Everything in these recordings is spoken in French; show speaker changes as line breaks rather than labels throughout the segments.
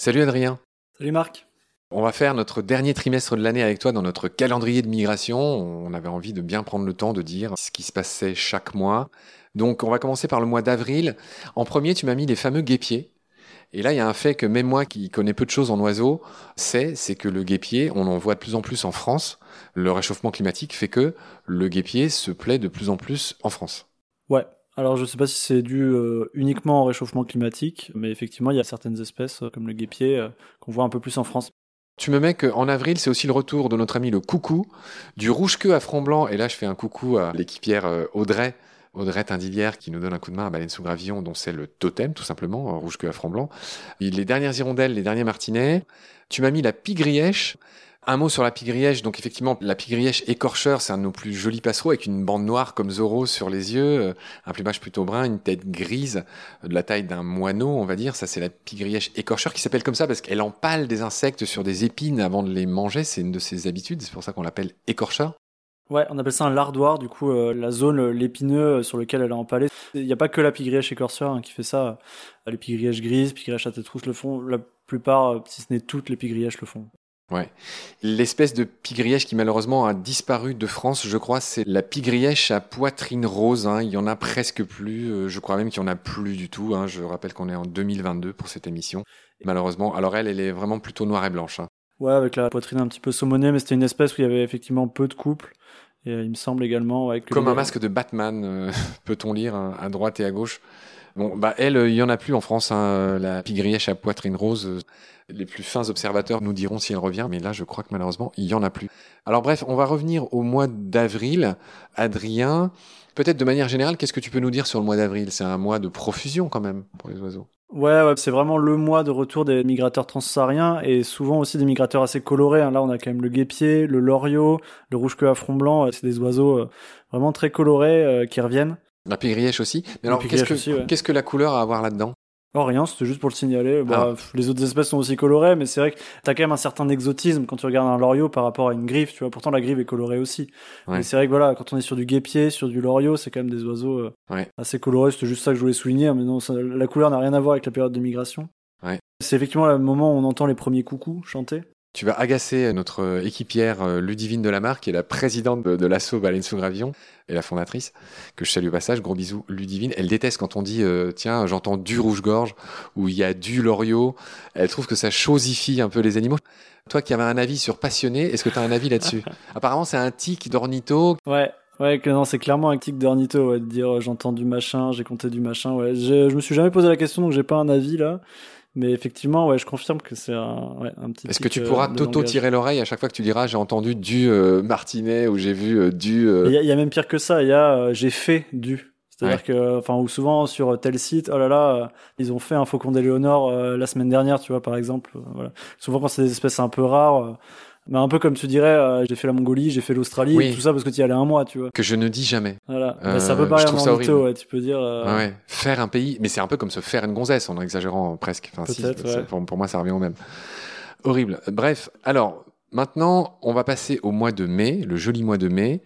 Salut Adrien.
Salut Marc.
On va faire notre dernier trimestre de l'année avec toi dans notre calendrier de migration. On avait envie de bien prendre le temps de dire ce qui se passait chaque mois. Donc on va commencer par le mois d'avril. En premier, tu m'as mis les fameux guépiers. Et là, il y a un fait que même moi qui connais peu de choses en oiseaux, c'est, c'est que le guépier, on en voit de plus en plus en France. Le réchauffement climatique fait que le guépier se plaît de plus en plus en France.
Ouais. Alors je ne sais pas si c'est dû euh, uniquement au réchauffement climatique, mais effectivement, il y a certaines espèces euh, comme le guépier euh, qu'on voit un peu plus en France.
Tu me mets qu'en avril, c'est aussi le retour de notre ami le coucou, du rouge-queue à front blanc. Et là, je fais un coucou à l'équipière Audrey, Audrey Tindillière, qui nous donne un coup de main à Baleine sous Gravillon, dont c'est le totem, tout simplement, euh, rouge-queue à front blanc. Les dernières hirondelles, les derniers martinets. Tu m'as mis la pigrièche. Un mot sur la pigrièche. Donc effectivement, la pigrièche écorcheur, c'est un de nos plus jolis passereaux avec une bande noire comme Zorro sur les yeux, euh, un plumage plutôt brun, une tête grise de la taille d'un moineau, on va dire. Ça, c'est la pigrièche écorcheur qui s'appelle comme ça parce qu'elle empale des insectes sur des épines avant de les manger. C'est une de ses habitudes. C'est pour ça qu'on l'appelle écorcheur.
Ouais, on appelle ça un lardoir, du coup, euh, la zone, euh, l'épineux sur lequel elle a empalé. Il n'y a pas que la pigrièche écorcheur hein, qui fait ça. Les pigrièches grises, pigrièches à tête rousse le font. La plupart, si ce n'est toutes les pigrièches le font.
Ouais. L'espèce de pigrièche qui malheureusement a disparu de France, je crois, c'est la pigrièche à poitrine rose. Hein. Il y en a presque plus. Euh, je crois même qu'il y en a plus du tout. Hein. Je rappelle qu'on est en 2022 pour cette émission. Malheureusement, alors elle, elle est vraiment plutôt noire et blanche. Hein.
Ouais, avec la poitrine un petit peu saumonée, mais c'était une espèce où il y avait effectivement peu de couples. Et euh, il me semble également ouais, que
Comme
les-
un masque de Batman, euh, peut-on lire à droite et à gauche. Bon, bah elle, euh, il y en a plus en France. Hein, la pigrièche à poitrine rose. euh, les plus fins observateurs nous diront si elle revient, mais là, je crois que malheureusement, il y en a plus. Alors bref, on va revenir au mois d'avril. Adrien, peut-être de manière générale, qu'est-ce que tu peux nous dire sur le mois d'avril? C'est un mois de profusion quand même pour les oiseaux.
Ouais, ouais, c'est vraiment le mois de retour des migrateurs transsahariens et souvent aussi des migrateurs assez colorés. hein. Là, on a quand même le guépier, le loriot, le rouge-queue à front blanc. Euh, C'est des oiseaux euh, vraiment très colorés euh, qui reviennent.
La pigrièche aussi. Mais alors, qu'est-ce que,
pigrièche aussi, ouais.
qu'est-ce que la couleur a à voir là-dedans?
Oh, rien, c'était juste pour le signaler. Bah,
Ah.
Les autres espèces sont aussi colorées, mais c'est vrai que t'as quand même un certain exotisme quand tu regardes un loriot par rapport à une griffe, tu vois. Pourtant, la griffe est colorée aussi.
Ouais.
Mais c'est vrai que voilà, quand on est sur du guépier, sur du loriot, c'est quand même des oiseaux euh,
Ouais.
assez colorés. C'était juste ça que je voulais souligner. Mais non, ça- la couleur n'a rien à voir avec la période de migration. C'est effectivement le moment où on entend les premiers coucous chanter.
Tu vas agacer notre équipière euh, Ludivine Delamarre, qui est la présidente de, de l'assaut Baleine sous Gravillon et la fondatrice, que je salue au passage. Gros bisous, Ludivine. Elle déteste quand on dit, euh, tiens, j'entends du rouge-gorge ou il y a du loriot. Elle trouve que ça chosifie un peu les animaux. Toi qui avais un avis sur passionné, est-ce que tu as un avis là-dessus Apparemment, c'est un tic d'ornitho.
Ouais. Ouais, que non, c'est clairement un tic d'ornitho, ouais, de dire euh, j'entends du machin, j'ai compté du machin, ouais. Je, je me suis jamais posé la question, donc j'ai pas un avis là. Mais effectivement, ouais, je confirme que c'est un, ouais, un petit
Est-ce que tu
euh,
pourras
de
t'auto
langage.
tirer l'oreille à chaque fois que tu diras j'ai entendu du euh, martinet ou j'ai vu euh, du. euh,
Il y, y a même pire que ça, il y a euh, j'ai fait du. C'est-à-dire
Ouais.
que, enfin, ou souvent sur tel site, oh là là, ils ont fait un faucon d'éléonore euh, la semaine dernière, tu vois, par exemple. voilà. Souvent quand c'est des espèces un peu rares, mais un peu comme tu dirais, euh, j'ai fait la Mongolie, j'ai fait l'Australie,
Oui.
et tout ça parce que tu y allais un mois, tu vois.
que je ne dis jamais.
Voilà.
Euh,
Bah, ça peut paraître un ouais, tu peux dire. euh,
Ouais, ouais. Faire un pays, mais c'est un peu comme se faire une gonzesse, en exagérant presque. Enfin, si,
ouais.
pour, pour moi, ça revient au même. Horrible. Bref, alors, maintenant, on va passer au mois de mai, le joli mois de mai.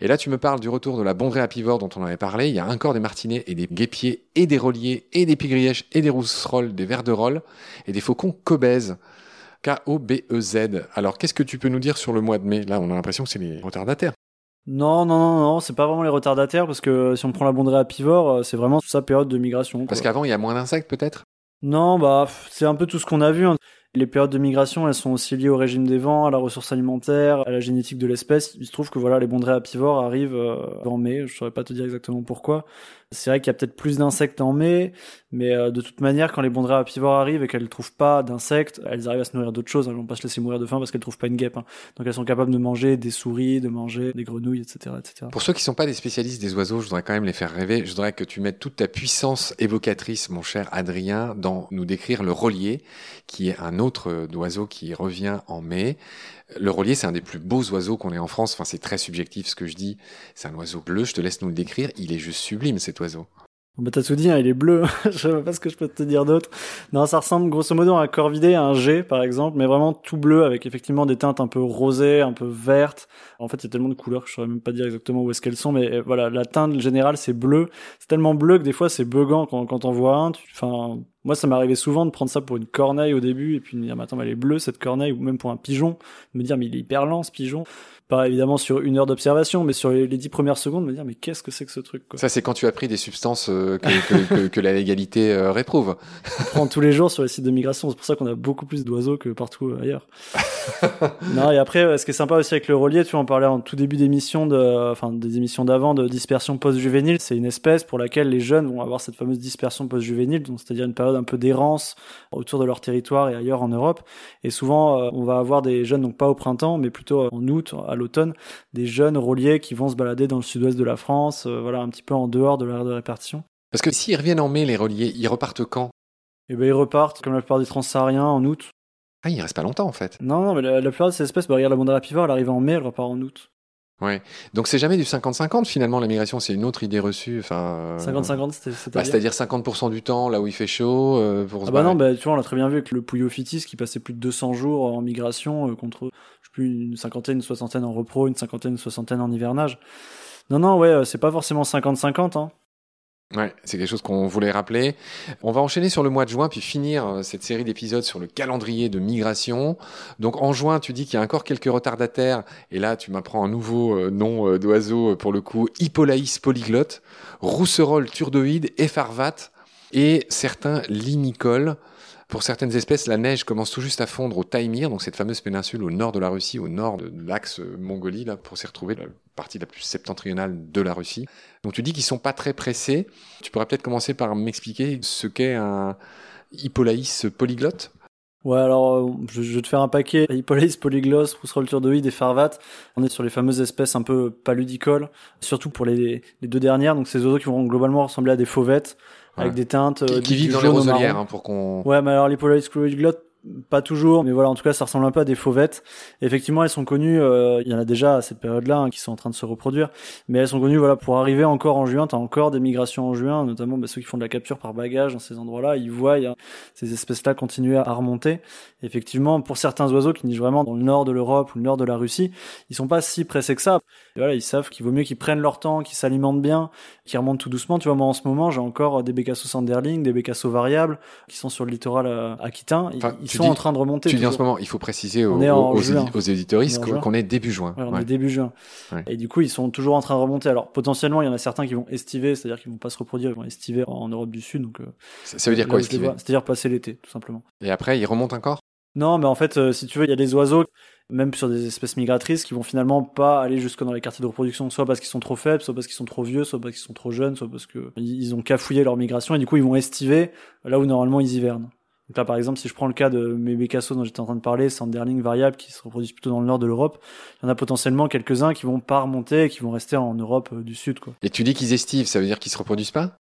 Et là, tu me parles du retour de la bondrée apivore dont on avait parlé. Il y a encore des martinets et des guépiers et des reliers et des pigrièches et des rousserolles, des verderolles et des faucons cobèzes. K-O-B-E-Z. Alors, qu'est-ce que tu peux nous dire sur le mois de mai? Là, on a l'impression que c'est les retardataires.
Non, non, non, non, c'est pas vraiment les retardataires parce que euh, si on prend la bondrée apivore, euh, c'est vraiment sa période de migration.
Parce qu'avant, il y a moins d'insectes, peut-être?
Non, bah, c'est un peu tout ce qu'on a vu. hein. Les périodes de migration, elles sont aussi liées au régime des vents, à la ressource alimentaire, à la génétique de l'espèce. Il se trouve que voilà, les bondrées apivores arrivent euh, en mai. Je saurais pas te dire exactement pourquoi. C'est vrai qu'il y a peut-être plus d'insectes en mai, mais euh, de toute manière, quand les bondrées apivores arrivent et qu'elles ne trouvent pas d'insectes, elles arrivent à se nourrir d'autres choses. Elles vont pas se laisser mourir de faim parce qu'elles trouvent pas une guêpe. hein. Donc elles sont capables de manger des souris, de manger des grenouilles, etc., etc.
Pour ceux qui ne sont pas des spécialistes des oiseaux, je voudrais quand même les faire rêver. Je voudrais que tu mettes toute ta puissance évocatrice, mon cher Adrien, dans nous décrire le relier, qui est un autre euh, oiseau qui revient en mai. Le relier, c'est un des plus beaux oiseaux qu'on ait en France. Enfin, c'est très subjectif ce que je dis. C'est un oiseau bleu. Je te laisse nous le décrire. Il est juste sublime, cet oiseau.
Bah, t'as tout dit, hein, il est bleu. je sais pas ce que je peux te dire d'autre. Non, ça ressemble grosso modo à un corvidé, à un G, par exemple, mais vraiment tout bleu avec effectivement des teintes un peu rosées, un peu vertes. En fait, il y a tellement de couleurs que je saurais même pas dire exactement où est-ce qu'elles sont, mais euh, voilà, la teinte générale, c'est bleu. C'est tellement bleu que des fois, c'est buggant quand, quand on voit un. Enfin, Moi, ça m'arrivait souvent de prendre ça pour une corneille au début et puis de me dire, mais attends, mais elle est bleue cette corneille, ou même pour un pigeon, de me dire, mais il est hyper lent ce pigeon pas évidemment sur une heure d'observation, mais sur les, dix premières secondes, me dire mais qu'est-ce que c'est que ce truc quoi?
Ça c'est quand tu as pris des substances euh, que, que, que, la légalité euh, réprouve.
On prend tous les jours sur les sites de migration, c'est pour ça qu'on a beaucoup plus d'oiseaux que partout ailleurs. non et après, ce qui est sympa aussi avec le relier, tu en parlais en tout début d'émission, de, enfin des émissions d'avant de dispersion post-juvénile, c'est une espèce pour laquelle les jeunes vont avoir cette fameuse dispersion post-juvénile, c'est-à-dire une période un peu d'errance autour de leur territoire et ailleurs en Europe. Et souvent, euh, on va avoir des jeunes donc pas au printemps, mais plutôt en août, à l'automne, des jeunes reliés qui vont se balader dans le sud-ouest de la France, euh, voilà, un petit peu en dehors de l'aire de répartition.
Parce que s'ils reviennent en mai, les reliés, ils repartent quand?
Eh ben, ils repartent, comme la plupart des transsahariens, en août.
Ah, ils restent pas longtemps, en fait.
Non, non, mais la, plupart de ces espèces, bah, regarde la bandera pivot, elle arrive en mai, elle repart en août.
Ouais. Donc c'est jamais du 50-50 finalement la migration, c'est une autre idée reçue. Enfin.
50-50, c'est
bah, c'est-à-dire 50% du temps là où il fait chaud. Euh, pour
ah bah non, bah, tu vois, on a très bien vu que le Pouillot-Fitis qui passait plus de 200 jours en migration euh, contre, je sais plus, une cinquantaine, une soixantaine en repro, une cinquantaine, une soixantaine en hivernage. Non, non, ouais, euh, c'est pas forcément 50-50. Hein.
Ouais, c'est quelque chose qu'on voulait rappeler. On va enchaîner sur le mois de juin, puis finir euh, cette série d'épisodes sur le calendrier de migration. Donc en juin, tu dis qu'il y a encore quelques retardataires, et là tu m'apprends un nouveau euh, nom euh, d'oiseau pour le coup, Hippolaïs polyglotte, rousserolle turdoïde, effarvat, et certains limicoles. Pour certaines espèces, la neige commence tout juste à fondre au Taïmir, donc cette fameuse péninsule au nord de la Russie, au nord de l'axe Mongolie, là, pour s'y retrouver, la partie la plus septentrionale de la Russie. Donc tu dis qu'ils sont pas très pressés. Tu pourrais peut-être commencer par m'expliquer ce qu'est un Hippolaïs polyglotte?
Ouais, alors euh, je, vais te faire un paquet. Hippolaïs, polyglotte, Rousserolturdoïde et Farvat. On est sur les fameuses espèces un peu paludicoles, surtout pour les, les deux dernières. Donc ces oiseaux qui vont globalement ressembler à des fauvettes avec des teintes
qui, qui vivent dans les roselières hein, pour qu'on
ouais mais alors les Polaris Glotte pas toujours, mais voilà, en tout cas, ça ressemble un peu à des fauvettes. effectivement, elles sont connues, euh, il y en a déjà à cette période-là hein, qui sont en train de se reproduire, mais elles sont connues, voilà, pour arriver encore en juin, t'as encore des migrations en juin, notamment bah, ceux qui font de la capture par bagage dans ces endroits-là, ils voient ces espèces-là continuer à remonter. effectivement, pour certains oiseaux qui nichent vraiment dans le nord de l'Europe ou le nord de la Russie, ils sont pas si pressés que ça. voilà, ils savent qu'il vaut mieux qu'ils prennent leur temps, qu'ils s'alimentent bien, qu'ils remontent tout doucement. Tu vois, moi en ce moment, j'ai encore des bécassos Sanderling, des bécassos variables qui sont sur le littoral euh, aquitain. ils sont en train de remonter.
Tu dis en ce moment, il faut préciser aux, aux, aux éditoristes qu'on est début juin.
on est début juin. Et du coup, ils sont toujours en train de remonter. Alors potentiellement, il y en a certains qui vont estiver, c'est-à-dire qu'ils vont pas se reproduire, ils vont estiver en Europe du Sud. Donc, euh,
ça, veut dire quoi estiver
C'est-à-dire passer l'été, tout simplement.
Et après, ils remontent encore?
Non, mais en fait, euh, si tu veux, il y a des oiseaux même sur des espèces migratrices qui vont finalement pas aller jusque dans les quartiers de reproduction, soit parce qu'ils sont trop faibles, soit parce qu'ils sont trop vieux, soit parce qu'ils sont trop jeunes, soit parce que ils ont cafouillé leur migration et du coup ils vont estiver là où normalement ils hivernent. Donc là, par exemple, si je prends le cas de mes bécassos dont j'étais en train de parler, Sanderling variable, qui se reproduisent plutôt dans le nord de l'Europe, il y en a potentiellement quelques-uns qui vont pas remonter et qui vont rester en Europe euh, du Sud. Quoi.
Et tu dis qu'ils estivent, ça veut dire qu'ils se reproduisent pas?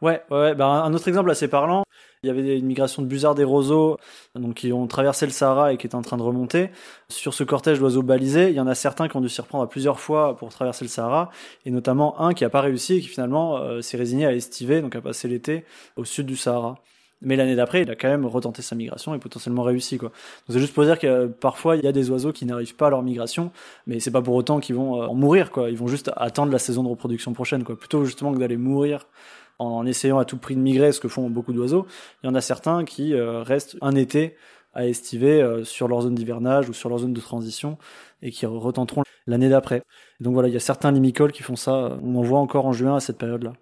Ouais, ouais, bah, un autre exemple assez parlant, il y avait une migration de busards des roseaux, donc qui ont traversé le Sahara et qui étaient en train de remonter. Sur ce cortège d'oiseaux balisés, il y en a certains qui ont dû s'y reprendre à plusieurs fois pour traverser le Sahara, et notamment un qui a pas réussi et qui finalement euh, s'est résigné à estiver, donc à passer l'été au sud du Sahara. Mais l'année d'après, il a quand même retenté sa migration et potentiellement réussi, quoi. Donc c'est juste pour dire que euh, parfois, il y a des oiseaux qui n'arrivent pas à leur migration, mais c'est pas pour autant qu'ils vont euh, en mourir, quoi. Ils vont juste attendre la saison de reproduction prochaine, quoi. Plutôt justement que d'aller mourir en essayant à tout prix de migrer, ce que font beaucoup d'oiseaux. Il y en a certains qui euh, restent un été à estiver sur leur zone d'hivernage ou sur leur zone de transition et qui retenteront l'année d'après. Donc voilà, il y a certains limicoles qui font ça. On en voit encore en juin à cette période-là.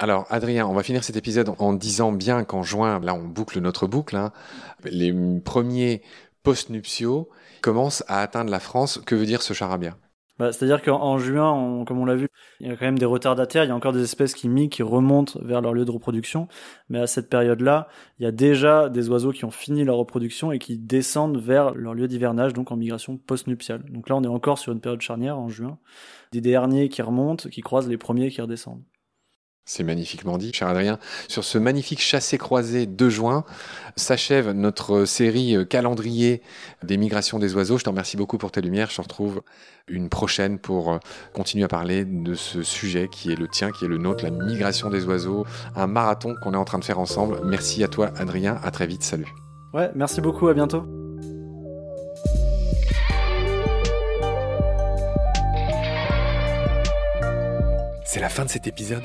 Alors, Adrien, on va finir cet épisode en disant bien qu'en juin, là, on boucle notre boucle. Hein, les premiers post-nuptiaux commencent à atteindre la France. Que veut dire ce charabia?
Bah, C'est-à-dire qu'en juin, comme on l'a vu, il y a quand même des retardataires. Il y a encore des espèces qui migrent, qui remontent vers leur lieu de reproduction. Mais à cette période-là, il y a déjà des oiseaux qui ont fini leur reproduction et qui descendent vers leur lieu d'hivernage, donc en migration post-nuptiale. Donc là, on est encore sur une période charnière en juin. Des derniers qui remontent, qui croisent les premiers qui redescendent.
C'est magnifiquement dit, cher Adrien. Sur ce magnifique chassé-croisé de juin, s'achève notre série euh, calendrier des migrations des oiseaux. Je t'en remercie beaucoup pour tes lumières. Je te retrouve une prochaine pour euh, continuer à parler de ce sujet qui est le tien, qui est le nôtre, la migration des oiseaux, un marathon qu'on est en train de faire ensemble. Merci à toi, Adrien. À très vite. Salut.
Ouais, merci beaucoup. À bientôt.
C'est la fin de cet épisode.